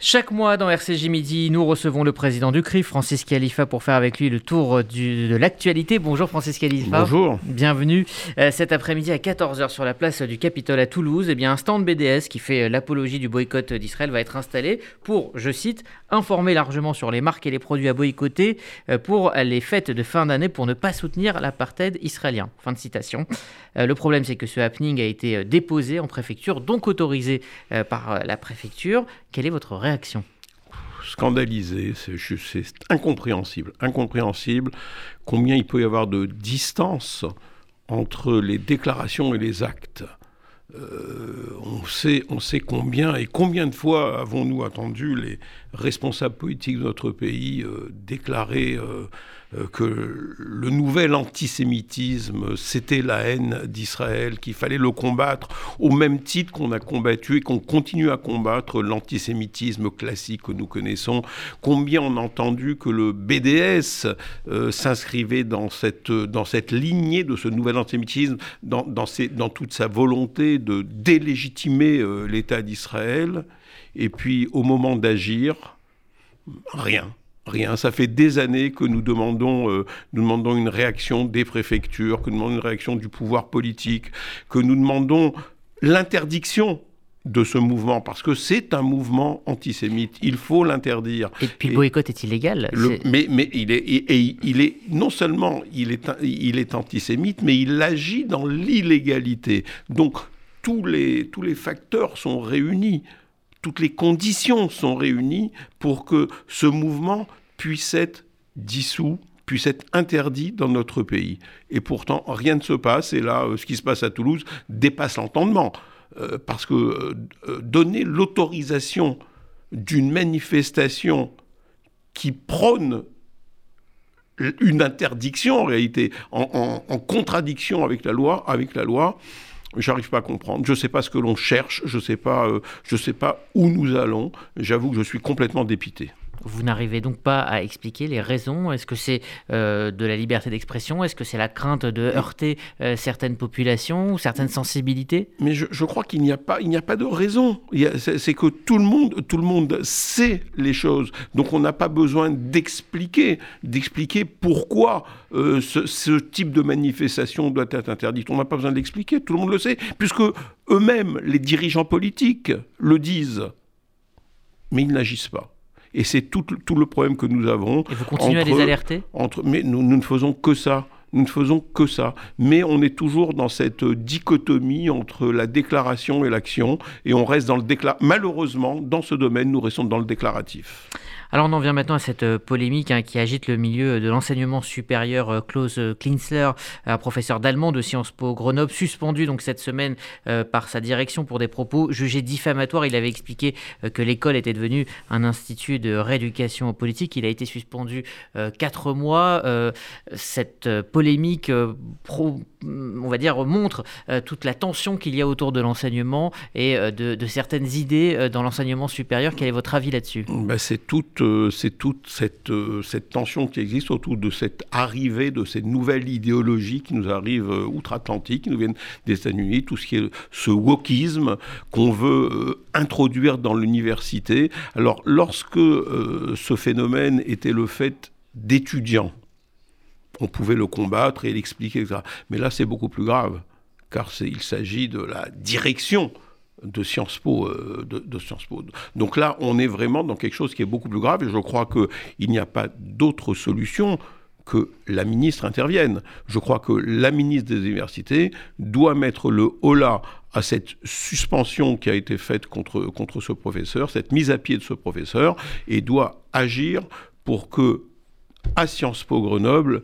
Chaque mois dans RCJ Midi, nous recevons le président du CRI, Francis Khalifa, pour faire avec lui le tour de l'actualité. Bonjour Francis Khalifa. Bonjour. Bienvenue. Euh, cet après-midi à 14h sur la place du Capitole à Toulouse, eh bien, un stand BDS qui fait l'apologie du boycott d'Israël va être installé pour, je cite, informer largement sur les marques et les produits à boycotter euh, pour les fêtes de fin d'année pour ne pas soutenir l'apartheid israélien. Fin de citation. Euh, le problème, c'est que ce happening a été déposé en préfecture, donc autorisé par la préfecture. Quelle est votre réaction Scandalisé, c'est incompréhensible, incompréhensible combien il peut y avoir de distance entre les déclarations et les actes. Euh, on, sait, on sait combien et combien de fois avons-nous attendu les responsables politiques de notre pays euh, déclarer euh, que le nouvel antisémitisme, c'était la haine d'Israël, qu'il fallait le combattre au même titre qu'on a combattu et qu'on continue à combattre l'antisémitisme classique que nous connaissons. Combien on a entendu que le BDS euh, s'inscrivait dans cette, dans cette lignée de ce nouvel antisémitisme, dans, dans, dans toute sa volonté de délégitimer euh, l'État d'Israël. Et puis au moment d'agir, rien. Rien. Ça fait des années que nous demandons, euh, nous demandons une réaction des préfectures, que nous demandons une réaction du pouvoir politique, que nous demandons l'interdiction de ce mouvement, parce que c'est un mouvement antisémite. Il faut l'interdire. Et puis le boycott est illégal. mais, mais il est, et, il est non seulement il est, il est antisémite, mais il agit dans l'illégalité. Donc tous les, tous les facteurs sont réunis toutes les conditions sont réunies pour que ce mouvement puisse être dissous, puisse être interdit dans notre pays. Et pourtant, rien ne se passe. Et là, euh, ce qui se passe à Toulouse dépasse l'entendement. Euh, parce que euh, donner l'autorisation d'une manifestation qui prône une interdiction en réalité, en, contradiction avec la loi, avec la loi, J'arrive pas à comprendre. Je ne sais pas ce que l'on cherche. Je ne sais sais pas où nous allons. J'avoue que je suis complètement dépité. Vous n'arrivez donc pas à expliquer les raisons Est-ce que c'est euh, de la liberté d'expression? Est-ce que c'est la crainte de heurter euh, certaines populations ou certaines sensibilités? Mais je, crois qu'il n'y a pas, il n'y a pas de raison. C'est que tout le monde, tout le monde sait les choses. Donc on n'a pas besoin d'expliquer, d'expliquer pourquoi euh, ce, ce, type de manifestation doit être interdite. On n'a pas besoin d'expliquer. Tout le monde le sait, puisque eux-mêmes, les dirigeants politiques, le disent. Mais ils n'agissent pas. Et c'est tout, tout, le problème que nous avons. Et vous continuez à les alerter entre, Mais nous, nous ne faisons que ça. Nous ne faisons que ça. Mais on est toujours dans cette dichotomie entre la déclaration et l'action. Et on reste dans le déclaratif. Malheureusement, dans ce domaine, nous restons dans le déclaratif. Alors on en vient maintenant à cette euh, polémique hein, qui agite le milieu de l'enseignement supérieur. Euh, Klaus Klinsler, un professeur d'allemand de Sciences Po Grenoble, suspendu donc cette semaine euh, par sa direction pour des propos jugés diffamatoires. Il avait expliqué que l'école était devenue un institut de rééducation politique. Il a été suspendu quatre mois. Cette polémique pro on va dire, montre toute la tension qu'il y a autour de l'enseignement et de, certaines idées dans l'enseignement supérieur. Quel est votre avis là-dessus? Ben, C'est toute euh, c'est toute cette, euh, cette, tension qui existe autour de cette arrivée de cette nouvelle idéologie qui nous arrive euh, outre-Atlantique, qui nous vient des États-Unis, tout ce qui est ce wokisme qu'on veut introduire dans l'université. Alors, lorsque ce phénomène était le fait d'étudiants, on pouvait le combattre et l'expliquer. Mais là, c'est beaucoup plus grave, car il s'agit de la direction de Sciences Po, euh, de, Sciences Po. Donc là, on est vraiment dans quelque chose qui est beaucoup plus grave et je crois qu'il n'y a pas d'autre solution que la ministre intervienne. Je crois que la ministre des Universités doit mettre le holà à cette suspension qui a été faite contre, contre ce professeur, cette mise à pied de ce professeur, et doit agir pour que, à Sciences Po Grenoble,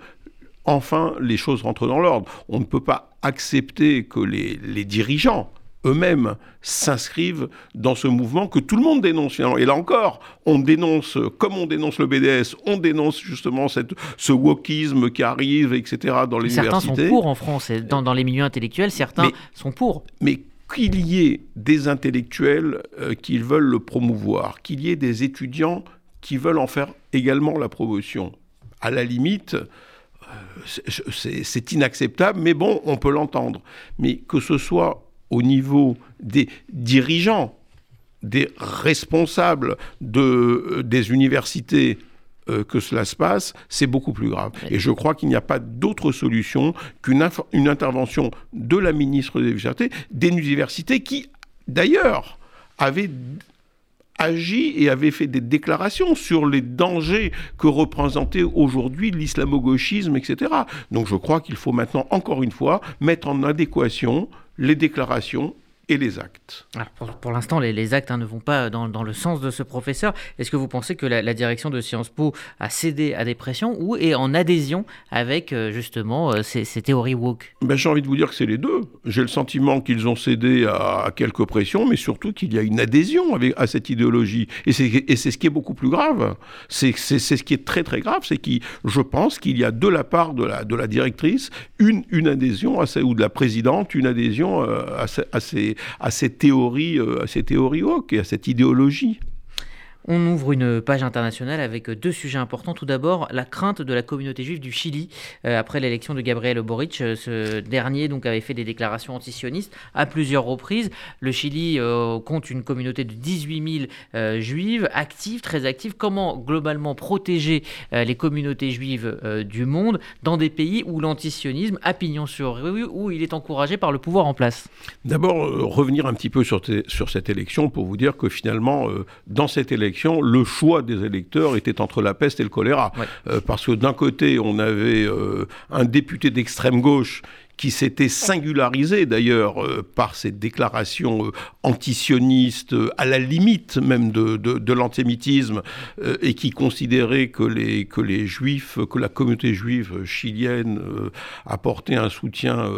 enfin, les choses rentrent dans l'ordre. On ne peut pas accepter que les, les dirigeants, eux-mêmes s'inscrivent dans ce mouvement que tout le monde dénonce Et là encore, on dénonce, comme on dénonce le BDS, on dénonce justement cette, ce wokisme qui arrive, etc. dans les certains universités. Certains sont pour en France, dans, dans les milieux intellectuels, certains sont pour. Mais qu'il y ait des intellectuels euh, qui veulent le promouvoir, qu'il y ait des étudiants qui veulent en faire également la promotion. À la limite, euh, c'est inacceptable, mais bon, on peut l'entendre. Mais que ce soit au niveau des dirigeants des responsables de, des universités que cela se passe, c'est beaucoup plus grave. Et je crois qu'il n'y a pas d'autre solution qu'une une intervention de la ministre des Universités, des universités qui, d'ailleurs, avaient agi et avait fait des déclarations sur les dangers que représentait aujourd'hui l'islamo-gauchisme, etc. Donc je crois qu'il faut maintenant, encore une fois, mettre en adéquation les déclarations et les actes. pour, l'instant, les, actes hein, ne vont pas dans, le sens de ce professeur. Est-ce que vous pensez que la, direction de Sciences Po a cédé à des pressions ou est en adhésion avec euh, justement euh, ces, théories woke? Ben, J'ai envie de vous dire que c'est les deux. J'ai le sentiment qu'ils ont cédé à, quelques pressions, mais surtout qu'il y a une adhésion avec, à cette idéologie. Et c'est ce qui est beaucoup plus grave. C'est ce qui est très très grave, c'est que je pense qu'il y a de la part de la, de la directrice une, une adhésion, à ou de la présidente, une adhésion euh, à, à ces à ces théories, euh, à ces théories et à cette idéologie. On ouvre une page internationale avec deux sujets importants. Tout d'abord, la crainte de la communauté juive du Chili euh, après l'élection de Gabriel Boric. Euh, ce dernier donc avait fait des déclarations antisionistes à plusieurs reprises. Le Chili euh, compte une communauté de 18 000 juives actives, très actives. Comment globalement protéger les communautés juives du monde dans des pays où l'antisionisme a pignon sur rue, où il est encouragé par le pouvoir en place? D'abord, revenir un petit peu sur, sur, cette élection pour vous dire que finalement, dans cette élection, le choix des électeurs était entre la peste et le choléra. Euh, parce que d'un côté, on avait euh, un député d'extrême gauche qui s'était singularisé d'ailleurs euh, par ses déclarations antisionistes, à la limite même de, l'antisémitisme, et qui considérait que les, que les juifs, que la communauté juive chilienne apportait un soutien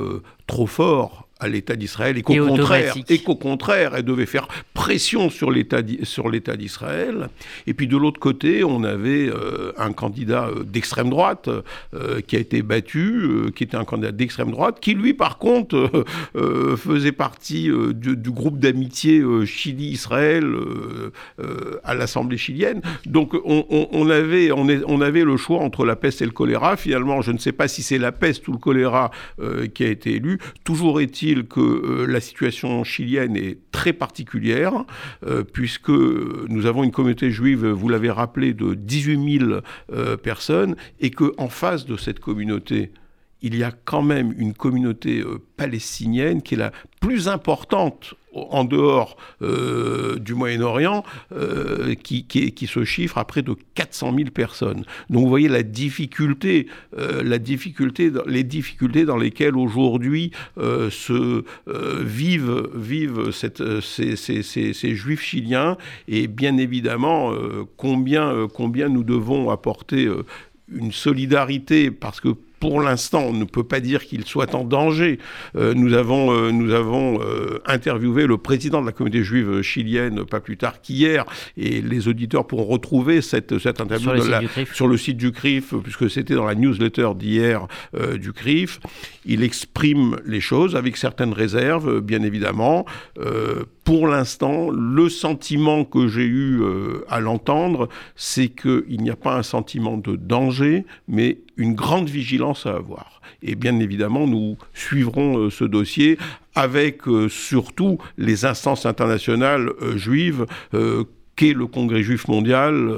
trop fort à l'État d'Israël et qu'au contraire, et qu'au contraire, elle devait faire pression sur l'État sur l'État d'Israël. Et puis de l'autre côté, on avait euh, un candidat euh, d'extrême droite euh, qui a été battu, qui était un candidat d'extrême droite, qui lui, par contre, faisait partie du, du, groupe d'amitié Chili-Israël à l'Assemblée chilienne. Donc on, on, avait, on, est, on avait le choix entre la peste et le choléra. Finalement, je ne sais pas si c'est la peste ou le choléra qui a été élu. Toujours est-il que euh, la situation chilienne est très particulière, euh, puisque nous avons une communauté juive, vous l'avez rappelé, de 18 000 euh, personnes, et qu'en face de cette communauté, il y a quand même une communauté palestinienne qui est la plus importante en dehors euh, du Moyen-Orient, euh, qui, se chiffre à près de 400 000 personnes. Donc vous voyez la difficulté, euh, les difficultés dans lesquelles aujourd'hui vivent, ces, juifs chiliens, et bien évidemment combien, combien nous devons apporter une solidarité, parce que pour l'instant, on ne peut pas dire qu'il soit en danger. Euh, nous avons, euh, nous avons euh, interviewé le président de la communauté juive chilienne pas plus tard qu'hier, et les auditeurs pourront retrouver cette, cette interview sur, le site du CRIF, puisque c'était dans la newsletter d'hier du CRIF. Il exprime les choses avec certaines réserves, bien évidemment. Pour l'instant, le sentiment que j'ai eu à l'entendre, c'est qu'il n'y a pas un sentiment de danger, mais une grande vigilance à avoir. Et bien évidemment, nous suivrons euh, ce dossier avec euh, surtout les instances internationales euh, juives qu'est le Congrès juif mondial,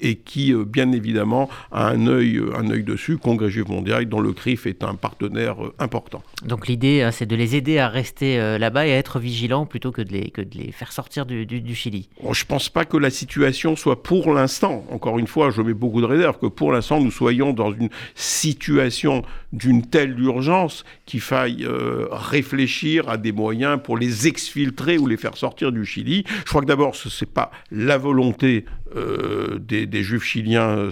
et qui, euh, bien évidemment, a un œil, euh, un œil dessus, Congrès Juif Mondial, dont le CRIF est un partenaire euh, important. Donc l'idée, c'est de les aider à rester là-bas et à être vigilants plutôt que de les, que de les faire sortir du, du, Chili. je ne pense pas que la situation soit pour l'instant, encore une fois, je mets beaucoup de réserve, que pour l'instant nous soyons dans une situation d'une telle urgence qu'il faille réfléchir à des moyens pour les exfiltrer ou les faire sortir du Chili. Je crois que d'abord, ce n'est pas la volonté des, des juifs chiliens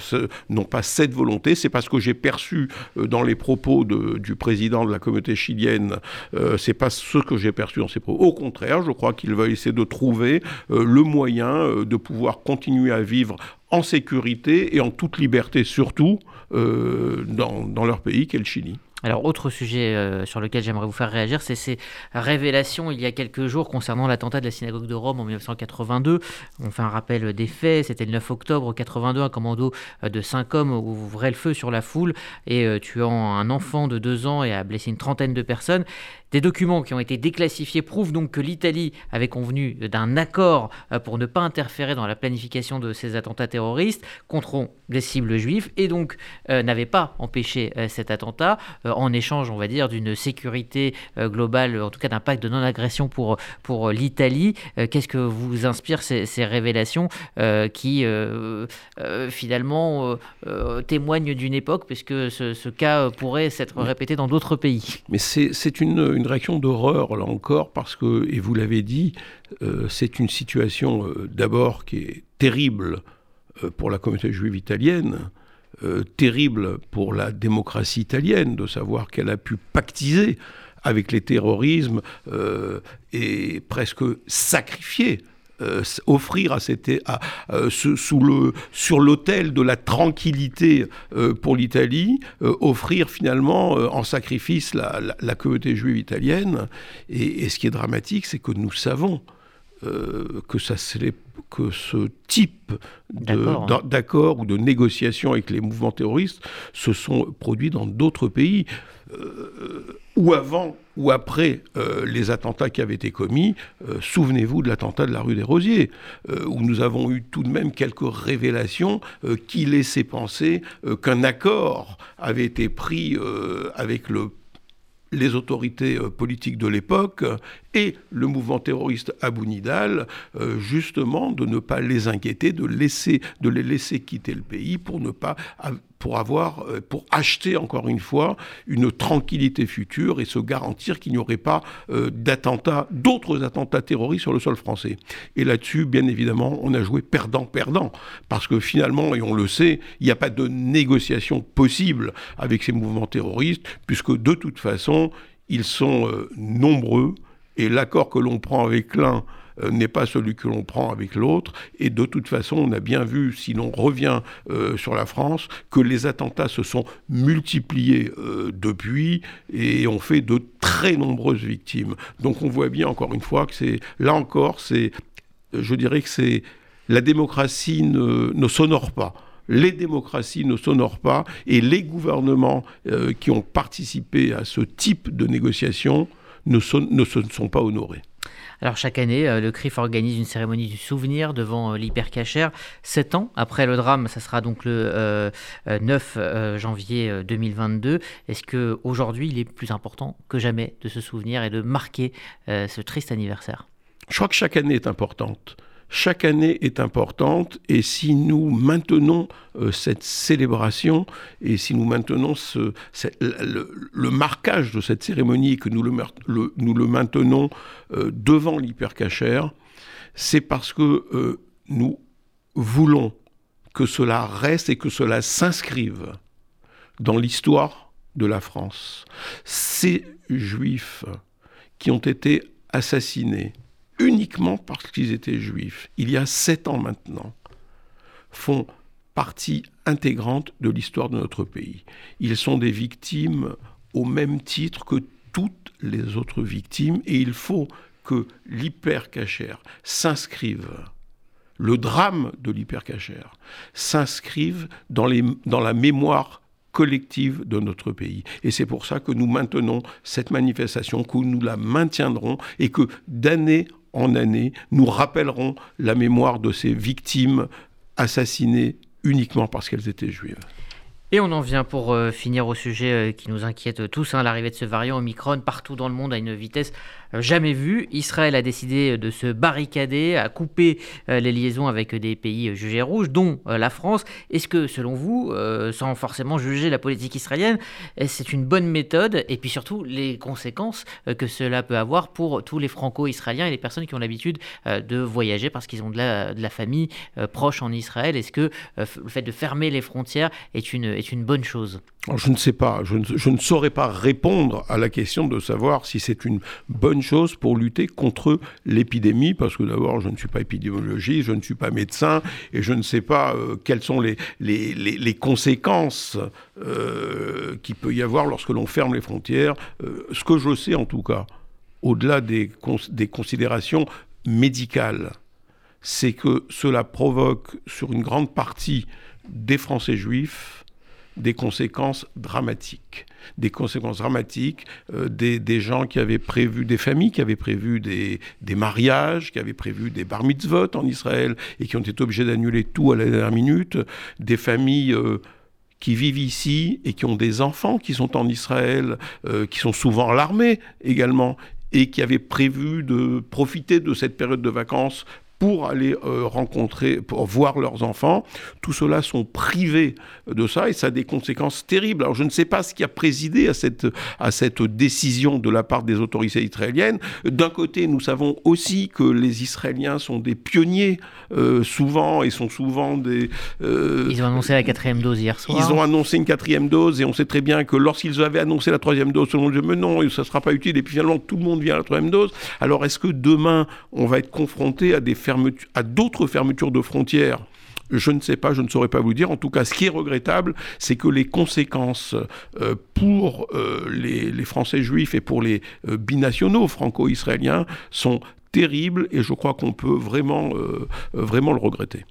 n'ont pas cette volonté. C'est parce que j'ai perçu euh, dans les propos du président de la communauté chilienne, euh, c'est pas ce que j'ai perçu dans ses propos. Au contraire, je crois qu'il va essayer de trouver euh, le moyen de pouvoir continuer à vivre en sécurité et en toute liberté surtout dans, dans leur pays qu'est le Chili. Alors, autre sujet euh, sur lequel j'aimerais vous faire réagir, c'est ces révélations il y a quelques jours concernant l'attentat de la synagogue de Rome en 1982. On fait un rappel des faits. C'était le 9 octobre 82, un commando euh, de cinq hommes ouvrait le feu sur la foule et euh, tuant un enfant de deux ans et a blessé une trentaine de personnes. Des documents qui ont été déclassifiés prouvent donc que l'Italie avait convenu d'un accord euh, pour ne pas interférer dans la planification de ces attentats terroristes contre des cibles juives et donc euh, n'avait pas empêché euh, cet attentat en échange, on va dire, d'une sécurité globale, en tout cas d'un pacte de non-agression pour, pour l'Italie. Qu'est-ce que vous inspire ces, ces révélations qui finalement témoignent d'une époque, puisque ce, ce cas pourrait s'être répété dans d'autres pays? Mais c'est une, une réaction d'horreur, là encore, parce que, et vous l'avez dit, euh, c'est une situation euh, d'abord qui est terrible euh, pour la communauté juive italienne, terrible pour la démocratie italienne, de savoir qu'elle a pu pactiser avec les terrorismes et presque sacrifier euh, offrir à cette, à, euh, sous le, sur l'autel de la tranquillité euh, pour l'Italie, offrir finalement en sacrifice la, la, communauté juive italienne. Et, ce qui est dramatique, c'est que nous savons que, ça, que ce type d'accord ou de négociation avec les mouvements terroristes se sont produits dans d'autres pays. ou avant ou après euh, les attentats qui avaient été commis, euh, souvenez-vous de l'attentat de la rue des Rosiers, euh, où nous avons eu tout de même quelques révélations qui laissaient penser qu'un accord avait été pris avec le les autorités euh, politiques de l'époque et le mouvement terroriste Abu Nidal, euh, justement de ne pas les inquiéter, de, laisser, de les laisser quitter le pays pour ne pas pour avoir, euh, pour acheter encore une fois une tranquillité future et se garantir qu'il n'y aurait pas d'attentats, d'autres attentats terroristes sur le sol français. Et là-dessus, bien évidemment, on a joué perdant-perdant, parce que finalement, et on le sait, il n'y a pas de négociation possible avec ces mouvements terroristes, puisque de toute façon, ils sont euh, nombreux et l'accord que l'on prend avec l'un euh, n'est pas celui que l'on prend avec l'autre. Et de toute façon, on a bien vu, si l'on revient euh, sur la France, que les attentats se sont multipliés depuis et ont fait de très nombreuses victimes. Donc on voit bien encore une fois que c'est, là encore, c'est, je dirais que c'est, la démocratie ne, s'honore pas les démocraties ne s'honorent pas et les gouvernements euh, qui ont participé à ce type de négociations ne, ne se sont pas honorés. Alors chaque année, euh, le CRIF organise une cérémonie du souvenir devant euh, l'hypercachère. Sept ans après le drame, ça sera donc le 9 janvier 2022. Est-ce que aujourd'hui, il est plus important que jamais de se souvenir et de marquer ce triste anniversaire? Je crois que chaque année est importante chaque année est importante et si nous maintenons euh, cette célébration et si nous maintenons le, marquage de cette cérémonie et que nous le, nous le maintenons euh, devant l'hypercachère, c'est parce que euh, nous voulons que cela reste et que cela s'inscrive dans l'histoire de la France. Ces juifs qui ont été assassinés, uniquement parce qu'ils étaient juifs, il y a sept ans maintenant, font partie intégrante de l'histoire de notre pays. Ils sont des victimes au même titre que toutes les autres victimes et il faut que l'hypercachère s'inscrive, le drame de l'hypercachère s'inscrive dans, dans la mémoire collective de notre pays. Et c'est pour ça que nous maintenons cette manifestation, que nous la maintiendrons et que d'année en année, nous rappellerons la mémoire de ces victimes assassinées uniquement parce qu'elles étaient juives. Et on en vient pour euh, finir au sujet euh, qui nous inquiète tous, hein, l'arrivée de ce variant Omicron partout dans le monde à une vitesse jamais vu. Israël a décidé de se barricader, à couper euh, les liaisons avec des pays jugés rouges, dont euh, la France. Est-ce que, selon vous, sans forcément juger la politique israélienne, c'est une bonne méthode? Et puis surtout, les conséquences que cela peut avoir pour tous les franco-israéliens et les personnes qui ont l'habitude de voyager parce qu'ils ont de la, famille proche en Israël. Est-ce que le fait de fermer les frontières est une bonne chose? Je ne sais pas. Je ne, saurais pas répondre à la question de savoir si c'est une bonne chose pour lutter contre l'épidémie, parce que d'abord, je ne suis pas épidémiologiste, je ne suis pas médecin, et je ne sais pas euh, quelles sont les, conséquences euh, qu'il peut y avoir lorsque l'on ferme les frontières. Euh, ce que je sais en tout cas, au-delà des, des considérations médicales, c'est que cela provoque sur une grande partie des Français juifs des conséquences dramatiques. Des conséquences dramatiques, euh, des, gens qui avaient prévu, des familles qui avaient prévu des, mariages, qui avaient prévu des bar mitzvot en Israël et qui ont été obligés d'annuler tout à la dernière minute, des familles... Euh, qui vivent ici et qui ont des enfants qui sont en Israël, euh, qui sont souvent à l'armée également, et qui avaient prévu de profiter de cette période de vacances pour aller euh, rencontrer, pour voir leurs enfants. Tout cela sont privés de ça et ça a des conséquences terribles. Alors je ne sais pas ce qui a présidé à cette, à cette décision de la part des autorités israéliennes. D'un côté, nous savons aussi que les Israéliens sont des pionniers euh, souvent et sont souvent des... Euh, ils ont annoncé la quatrième dose hier soir. Ils ont annoncé une quatrième dose et on sait très bien que lorsqu'ils avaient annoncé la troisième dose, tout le monde dit mais non, ça ne sera pas utile et puis finalement tout le monde vient à la troisième dose. Alors est-ce que demain on va être confronté à des à d'autres fermetures de frontières je ne sais pas, je ne saurais pas vous dire. En tout cas, ce qui est regrettable, c'est que les conséquences euh, pour euh, les, Français juifs et pour les euh, binationaux franco-israéliens sont terribles et je crois qu'on peut vraiment, vraiment le regretter.